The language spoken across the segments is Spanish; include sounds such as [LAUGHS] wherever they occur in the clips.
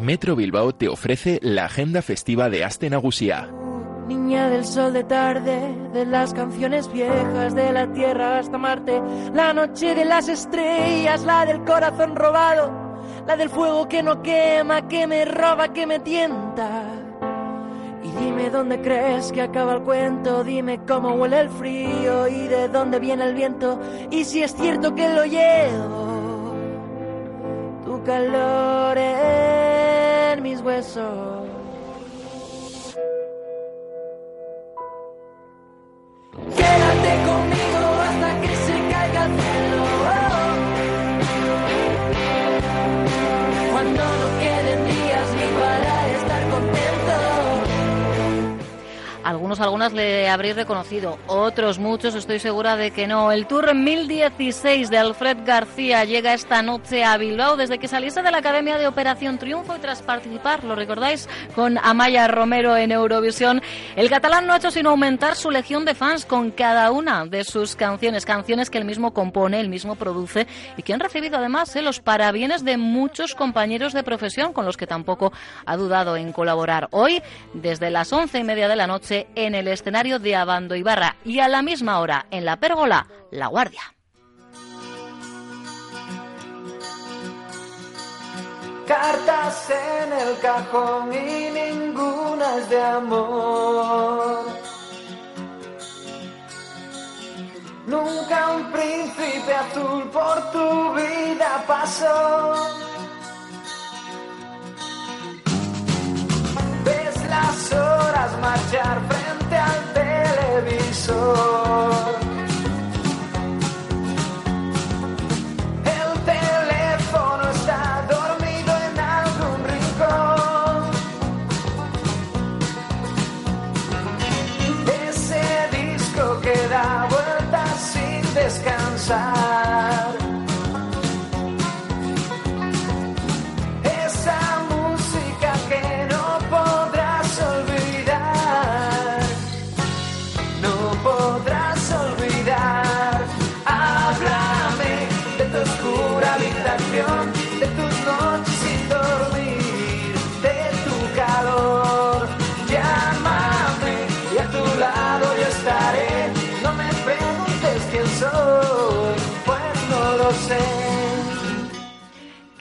Metro Bilbao te ofrece la agenda festiva de Aste Nagusia. Niña del sol de tarde, de las canciones viejas, de la tierra hasta Marte, la noche de las estrellas, la del corazón robado, la del fuego que no quema, que me roba, que me tienta. Y dime dónde crees que acaba el cuento, dime cómo huele el frío y de dónde viene el viento, y si es cierto que lo llevo, tu calor en mis huesos. Algunos, algunas le habréis reconocido, otros muchos estoy segura de que no. El Tour 1016 de Alfred García llega esta noche a Bilbao desde que saliese de la Academia de Operación Triunfo y tras participar, ¿lo recordáis? Con Amaya Romero en Eurovisión. El catalán no ha hecho sino aumentar su legión de fans con cada una de sus canciones, canciones que él mismo compone, él mismo produce y que han recibido además eh, los parabienes de muchos compañeros de profesión con los que tampoco ha dudado en colaborar. Hoy, desde las once y media de la noche, en el escenario de Abando Ibarra y a la misma hora en la pérgola, La Guardia. Cartas en el cajón y ninguna es de amor. Nunca un príncipe azul por tu vida pasó. Ves las horas marchar frente al televisor.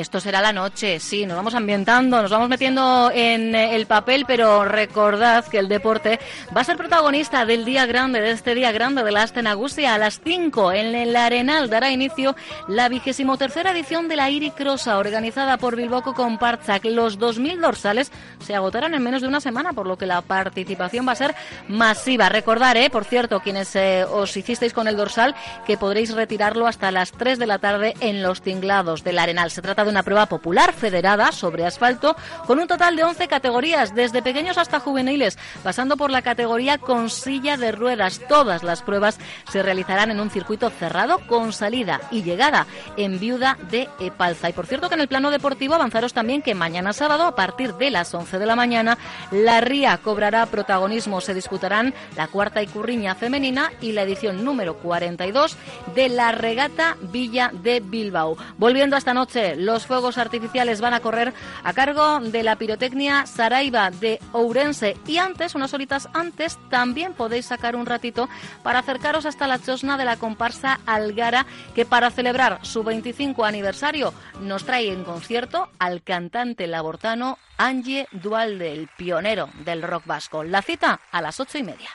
Esto será la noche, sí, nos vamos ambientando, nos vamos metiendo en eh, el papel, pero recordad que el deporte va a ser protagonista del día grande, de este día grande de la Astenagusia. A las 5 en el Arenal dará inicio la vigésimo tercera edición de la Iri Crossa, organizada por Bilboco con Parchak. Los 2.000 dorsales se agotarán en menos de una semana, por lo que la participación va a ser masiva. Recordar, eh, por cierto, quienes eh, os hicisteis con el dorsal, que podréis retirarlo hasta las 3 de la tarde en los tinglados del Arenal. Se trata una prueba popular federada sobre asfalto con un total de 11 categorías, desde pequeños hasta juveniles, pasando por la categoría con silla de ruedas. Todas las pruebas se realizarán en un circuito cerrado con salida y llegada en Viuda de Epalza. Y por cierto que en el plano deportivo avanzaros también que mañana sábado a partir de las 11 de la mañana la Ría cobrará protagonismo. Se disputarán la cuarta Icurriña femenina y la edición número 42 de la regata Villa de Bilbao. Volviendo a esta noche, los fuegos artificiales van a correr a cargo de la pirotecnia Saraiva de Ourense y antes, unas horitas antes, también podéis sacar un ratito para acercaros hasta la chosna de la comparsa Algara que para celebrar su 25 aniversario nos trae en concierto al cantante labortano Angie Dualde, el pionero del rock vasco. La cita a las ocho y media.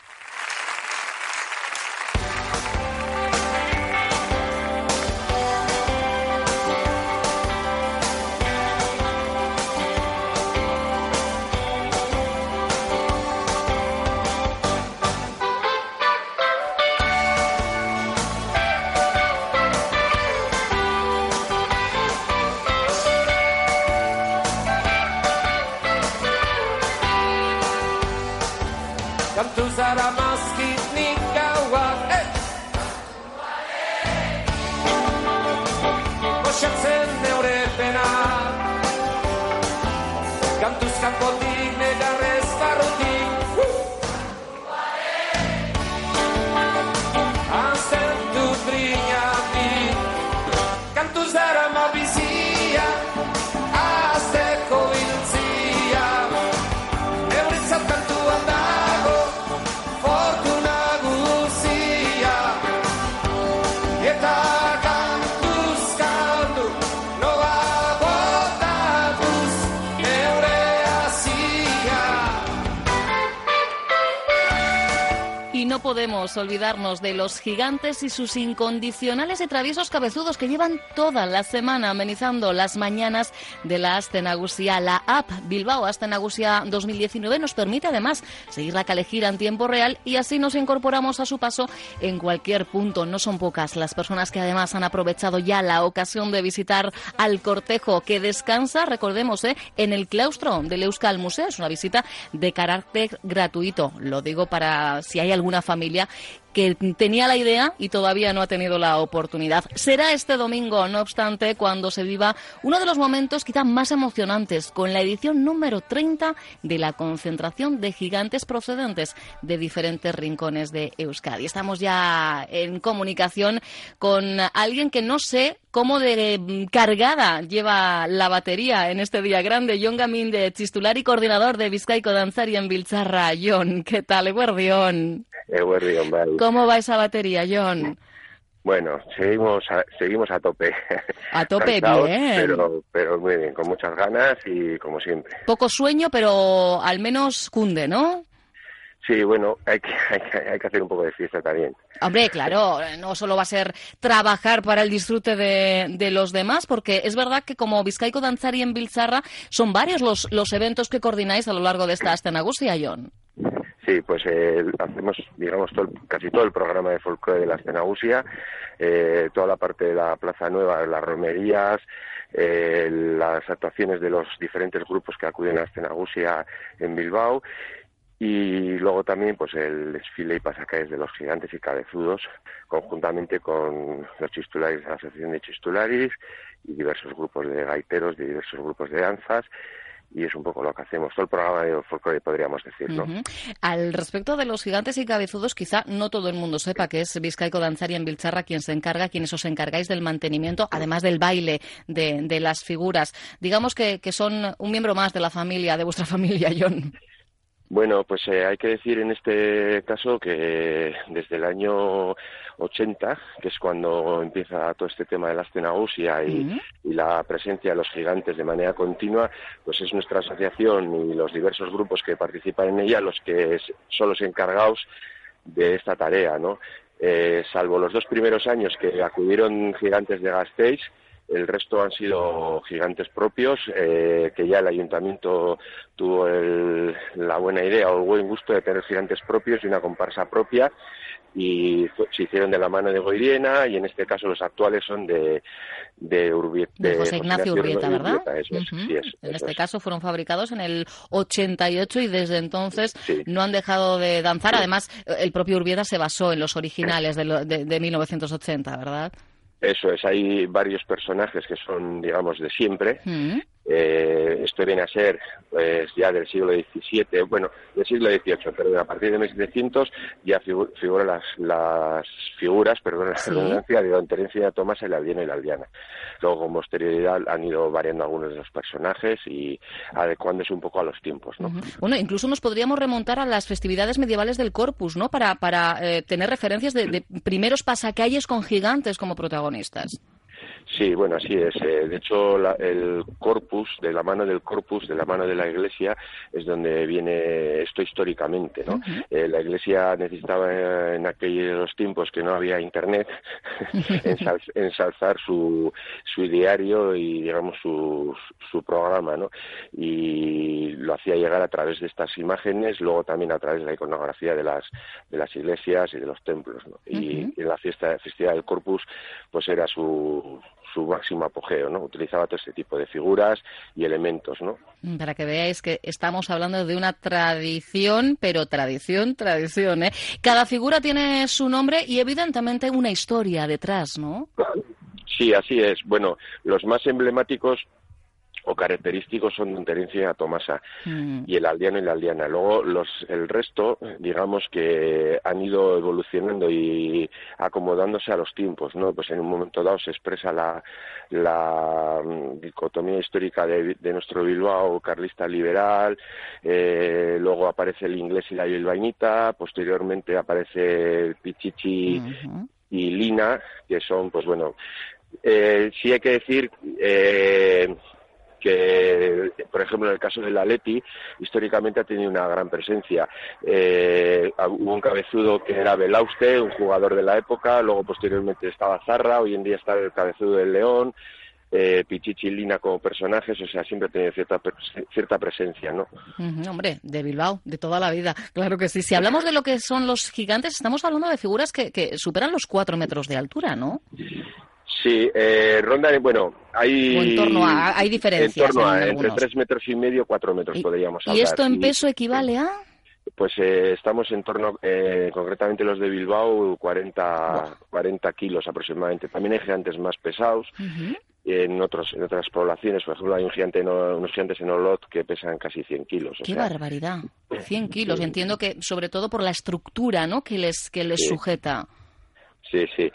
Podemos olvidarnos de los gigantes y sus incondicionales y traviesos cabezudos que llevan toda la semana amenizando las mañanas de la Astenagusia. La app Bilbao Astenagusia 2019 nos permite además seguir la calejira en tiempo real y así nos incorporamos a su paso en cualquier punto. No son pocas las personas que además han aprovechado ya la ocasión de visitar al cortejo que descansa, recordemos, ¿eh? en el claustro del Euskal Museo. Es una visita de carácter gratuito. Lo digo para si hay alguna familia familia que tenía la idea y todavía no ha tenido la oportunidad. Será este domingo, no obstante, cuando se viva uno de los momentos quizá más emocionantes, con la edición número 30 de la concentración de gigantes procedentes de diferentes rincones de Euskadi. Estamos ya en comunicación con alguien que no sé cómo de cargada lleva la batería en este día grande. Jon Gamín de Chistular y coordinador de Vizcaico Danzari en Biltzarra. Jon, ¿qué tal? Eguerdión. Eguerdión. ¿Cómo va esa batería, Jon? Bueno, seguimos a, seguimos a tope. A tope, Cansados, bien. Pero, pero muy bien, con muchas ganas y como siempre. Poco sueño, pero al menos cunde, ¿no? Sí, bueno, hay que, [LAUGHS] hay que, hay que hacer un poco de fiesta también. Hombre, claro, no solo va a ser trabajar para el disfrute de, de los demás, porque es verdad que como Vizcaico Danzari en Biltzarra son varios los, los eventos que coordináis a lo largo de esta Astenagusia, Jon. Sí, pues eh, hacemos, digamos, todo casi todo el programa de folclore de la Escenagusia, eh, toda la parte de la Plaza Nueva, las romerías, eh, las actuaciones de los diferentes grupos que acuden a la Escenagusia en Bilbao y luego también pues el desfile y pasacalles de los gigantes y cabezudos conjuntamente con los chistularis de la Asociación de Chistularis y diversos grupos de gaiteros, de diversos grupos de danzas y es un poco lo que hacemos, todo el programa de folclore podríamos decir, ¿no? Al respecto de los gigantes y cabezudos, quizá no todo el mundo sepa que es Vizcaico Danzari en Biltzarra quien se encarga, quienes os encargáis del mantenimiento, además del baile de, de las figuras. Digamos que, que son un miembro más de la familia, de vuestra [LAUGHS] familia, Jon. Bueno, pues eh, hay que decir en este caso que desde el año 80, que es cuando empieza todo este tema de la Astenagusia y, la presencia de los gigantes de manera continua, pues es nuestra asociación y los diversos grupos que participan en ella los que son los encargados de esta tarea, ¿no? Eh, salvo los dos primeros años que acudieron gigantes de Gasteiz, el resto han sido gigantes propios, eh, que ya el ayuntamiento tuvo el- la buena idea o el buen gusto de tener gigantes propios y una comparsa propia y fue- se hicieron de la mano de Goiriena y en este caso los actuales son de de, Urbi- De José Ignacio Urbieta, ¿verdad? eso es, Ujú. sí, es, en eso este es. caso fueron fabricados en el 88 y desde entonces Sí. no han dejado de danzar. Sí. Además, el propio Urbieta se basó en los originales de, lo- de- de 1980, ¿verdad? Eso es, hay varios personajes que son, digamos, de siempre. Mm. Eh, esto viene a ser pues, ya del siglo XVII, bueno, del siglo XVIII, pero a partir de 1700 ya figu- figuran las, las figuras, perdón la Sí. redundancia, de Don Terencia Tomás, el aldeano y la aldeana. Luego, con posterioridad, han ido variando algunos de los personajes y adecuándose un poco a los tiempos, ¿no? Bueno, incluso nos podríamos remontar a las festividades medievales del Corpus, ¿no? Para, para eh, tener referencias de, de primeros pasacalles con gigantes como protagonistas. Sí, bueno, así es. Eh, de hecho, la- el corpus, de la mano del corpus, de la mano de la iglesia, es donde viene esto históricamente, ¿no? Eh, la iglesia necesitaba eh, en aquellos tiempos que no había internet [LAUGHS] ensal- ensalzar su, su ideario y, digamos, su, su programa, ¿no? Y lo hacía llegar a través de estas imágenes, luego también a través de la iconografía de las, de las iglesias y de los templos, ¿no? Y, Ujú. y en la fiesta, festividad del corpus, pues era su, su máximo apogeo, ¿no? Utilizaba todo este tipo de figuras y elementos, ¿no? Para que veáis que estamos hablando de una tradición, pero tradición, tradición, ¿eh? Cada figura tiene su nombre y evidentemente una historia detrás, ¿no? Sí, así es. Bueno, los más emblemáticos o característicos son de Terencia Tomasa Mm. y el aldeano y la aldeana. Luego los, el resto, digamos que han ido evolucionando y acomodándose a los tiempos, ¿no? Pues en un momento dado se expresa la, la mm, dicotomía histórica de, de nuestro Bilbao carlista liberal, eh, luego aparece el inglés y la bilbainita, posteriormente aparece el Pichichi y Lina, que son, pues bueno, eh, sí hay que decir eh, que, por ejemplo, en el caso del Atleti, históricamente ha tenido una gran presencia. Eh, hubo un cabezudo que era Belauste, un jugador de la época, luego posteriormente estaba Zarra, hoy en día está el cabezudo del León, eh, Pichichi Lina como personajes, o sea, siempre ha tenido cierta, cierta presencia, ¿no? Hombre, de Bilbao, de toda la vida, claro que sí. Si hablamos de lo que son los gigantes, estamos hablando de figuras que, que superan los cuatro metros de altura, ¿no? Sí, eh, ronda, bueno, hay... O en torno a- hay diferencias En torno en a entre algunos. tres metros y medio, cuatro metros Y, podríamos y hablar. esto en Y- peso equivale a... Pues eh, estamos en torno, eh, concretamente los de Bilbao, 40, 40 kilos aproximadamente. También hay gigantes más pesados Ujú. en otros en otras poblaciones. Por ejemplo, hay un gigante, unos gigantes en Olot que pesan casi 100 kilos. o Qué sea, barbaridad. 100 kilos. Entiendo que sobre todo por la estructura, ¿no? Que les, que les Sí. sujeta. Sí, sí.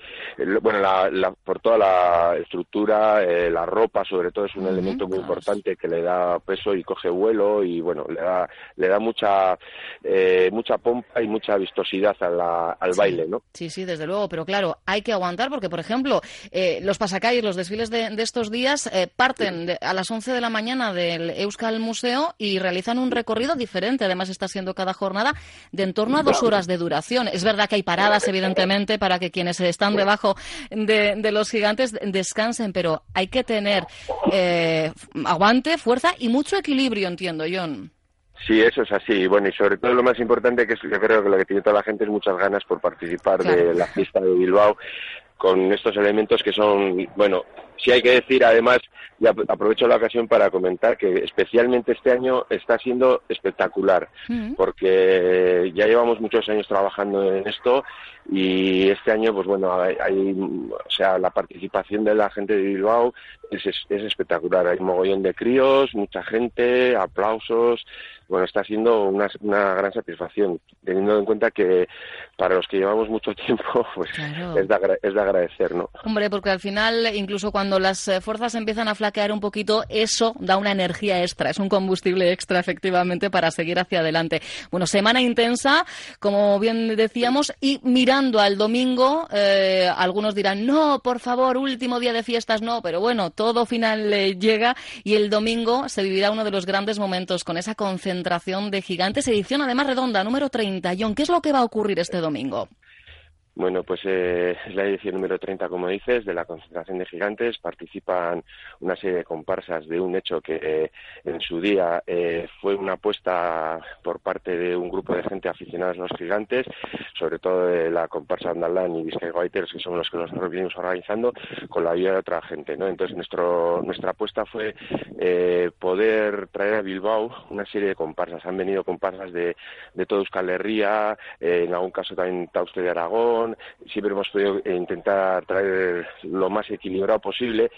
Bueno, la, la- por toda la estructura, eh, la ropa sobre todo es un elemento muy importante que le da peso y coge vuelo y bueno, le da, le da mucha, eh, mucha pompa y mucha vistosidad a la- al Sí. baile, ¿no? Sí, sí, desde luego, pero claro, hay que aguantar porque, por ejemplo, eh, los pasacalles, los desfiles de, de estos días eh, parten de- a las 11 de la mañana del Euskal Museo y realizan un recorrido diferente, además está siendo cada jornada de en torno a dos horas de duración. Es verdad que hay paradas, evidentemente, para que quienes están debajo de, de los gigantes descansen, pero hay que tener eh, aguante, fuerza y mucho equilibrio, entiendo, John. Sí, eso es así. Bueno, y sobre todo lo más importante, que es, yo creo que lo que tiene toda la gente es muchas ganas por participar Claro. de la fiesta de Bilbao con estos elementos que son, bueno, sí hay que decir además, y ap- aprovecho la ocasión para comentar que especialmente este año está siendo espectacular, Mm. porque ya llevamos muchos años trabajando en esto y este año, pues bueno, hay, hay- o sea, la participación de la gente de Bilbao es, es, es espectacular. Hay un mogollón de críos, mucha gente, aplausos. Bueno, está siendo una, una gran satisfacción, teniendo en cuenta que para los que llevamos mucho [LAUGHS] tiempo, pues Claro. es, de es de agradecer, ¿no? Hombre, porque al final, incluso cuando las eh, fuerzas empiezan a flaquear un poquito, eso da una energía extra, es un combustible extra, efectivamente, para seguir hacia adelante. Bueno, semana intensa, como bien decíamos, y mirando al domingo, eh, algunos dirán, no, por favor, último día de fiestas, no, pero bueno, todo final eh, llega y el domingo se vivirá uno de los grandes momentos con esa concentración de gigantes, edición además redonda, número 30. John, ¿qué es lo que va a ocurrir este domingo? Bueno, pues eh, la edición número 30, como dices, de la concentración de gigantes. Participan una serie de comparsas de un hecho que eh, en su día eh, fue una apuesta por parte de un grupo de gente aficionados a los gigantes, sobre todo de la comparsa Andalán y Vizcay Guaiters, que son los que los venimos organizando, con la ayuda de otra gente. ¿no? Entonces, nuestro, nuestra apuesta fue eh, poder traer a Bilbao una serie de comparsas. Han venido comparsas de, de todo Euskal Herria, eh, en algún caso también Tauste de Aragón, siempre hemos podido intentar traer lo más equilibrado posible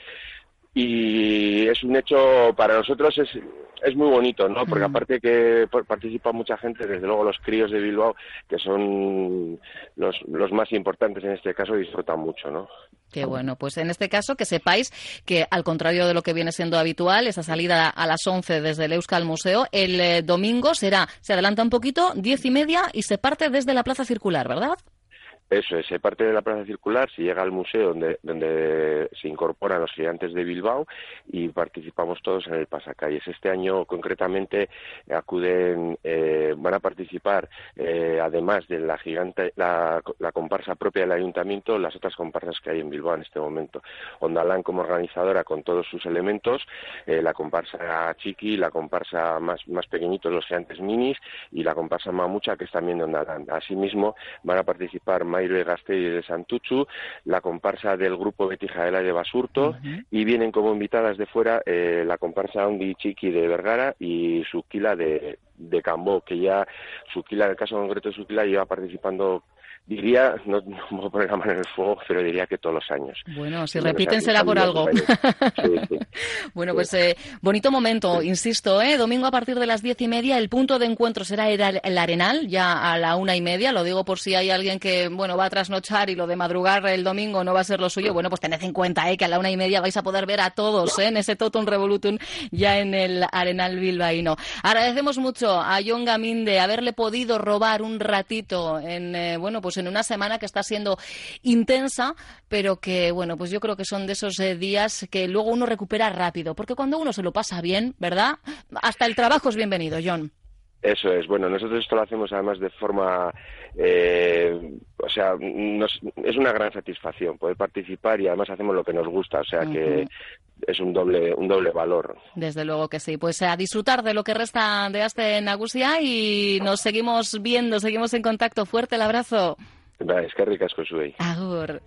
y es un hecho para nosotros es, es muy bonito, ¿no? Porque aparte que participa mucha gente, desde luego los críos de Bilbao, que son los, los más importantes en este caso, disfrutan mucho, ¿no? Qué bueno, pues en este caso que sepáis que al contrario de lo que viene siendo habitual, esa salida a las 11 desde el Euskal Museo, el eh, domingo será, se adelanta un poquito, diez y media y se parte desde la Plaza Circular, ¿verdad? Eso es, parte de la plaza circular, se llega al museo donde, se incorporan los gigantes de Bilbao y participamos todos en el pasacalles. Este año concretamente acuden, eh, van a participar, eh, además de la gigante, la, la comparsa propia del ayuntamiento, las otras comparsas que hay en Bilbao en este momento. Ondalán como organizadora con todos sus elementos, eh, la comparsa Chiqui, la comparsa más, más pequeñitos, los gigantes minis, y la comparsa Mamucha, que es también de Ondalán. Asimismo, van a participar Mike Mairo y Gastei de Santuchu, la comparsa del grupo Betija de Basurto y vienen como invitadas de fuera eh, la comparsa Undi Chiqui de Vergara y Suquila de, de Cambó, que ya Suquila, en el caso concreto de Suquila, lleva participando Diría, no, [LAUGHS] no voy a poner la mano en el fuego, pero diría que todos los años. Bueno, si repiten será por algo. [LAUGHS] bueno, pues eh, bonito momento, insisto, ¿eh? domingo a partir de las diez y media, el punto de encuentro será el Arenal, ya a la una y media, lo digo por si hay alguien que, bueno, va a trasnochar y lo de madrugar el domingo no va a ser lo suyo, bueno, pues tened en cuenta, ¿eh? que a la una y media vais a poder ver a todos, ¿eh? en ese Totum Revolutum ya en el Arenal bilbaíno. Agradecemos mucho a John Gamín de haberle podido robar un ratito en, eh, bueno, pues en una semana que está siendo intensa, pero que, bueno, pues yo creo que son de esos eh, días que luego uno recupera rápido, porque cuando uno se lo pasa bien, ¿verdad? Hasta el trabajo es bienvenido, John. Eso es. Bueno, nosotros esto lo hacemos además de forma, eh, o sea, es una gran satisfacción poder participar y además hacemos lo que nos gusta, o sea que es un doble, un doble valor. Desde luego que sí. Pues a disfrutar de lo que resta de este Nagusia y nos seguimos viendo, seguimos en contacto. Fuerte el abrazo. Es que ricas con su Agur.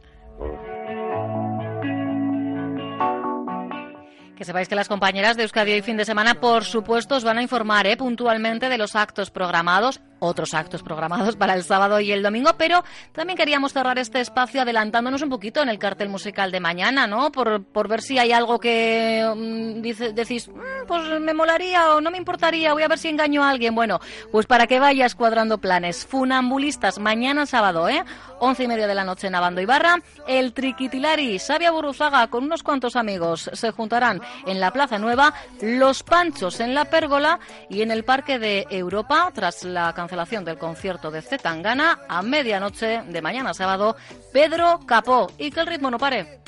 Que sepáis que las compañeras de Euskadi hoy fin de semana, por supuesto, os van a informar ¿eh? puntualmente de los actos programados otros actos programados para el sábado y el domingo, pero también queríamos cerrar este espacio adelantándonos un poquito en el cartel musical de mañana, ¿no? Por, por ver si hay algo que mm, dice, decís, mm, pues me molaría o no me importaría, voy a ver si engaño a alguien. Bueno, pues para que vayas cuadrando planes. Funambulistas, mañana sábado, ¿eh? Once y media de la noche en Abando Ibarra. El Triquitilari, Sabia Buruzaga, con unos cuantos amigos, se juntarán en la Plaza Nueva. Los Panchos en la Pérgola y en el Parque de Europa, tras la cancelación del concierto de Zetangana a medianoche de mañana sábado, Pedro Capó. Y que el ritmo no pare.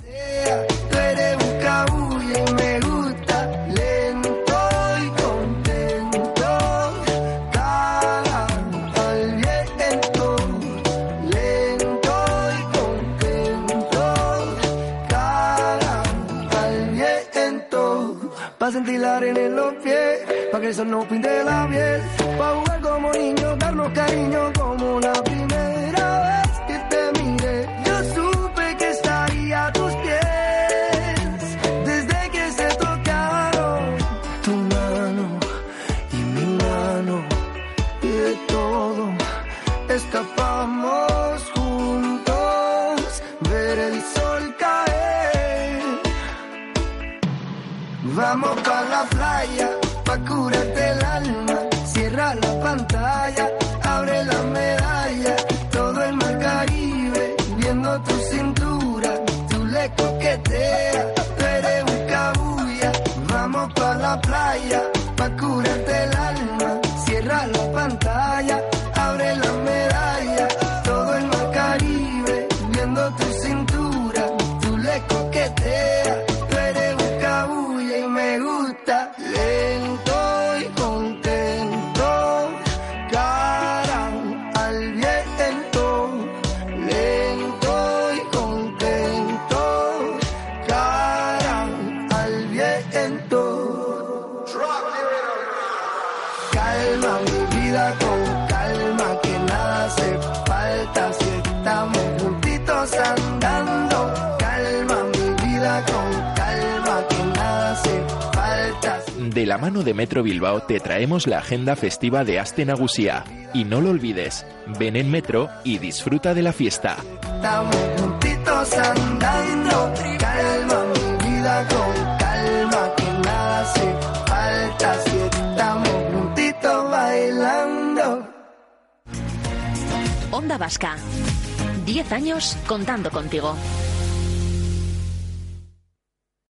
Pa' sentir la arena en los pies, que no pinte como niños, darnos cariño como la pa' curarte De la mano de Metro Bilbao te traemos la agenda festiva de Aste Nagusia. Y no lo olvides, ven en Metro y disfruta de la fiesta. Estamos juntitos andando. Calma mi vida con calma, que nada hace falta si estamos juntitos bailando. Onda Vasca. 10 años contando contigo.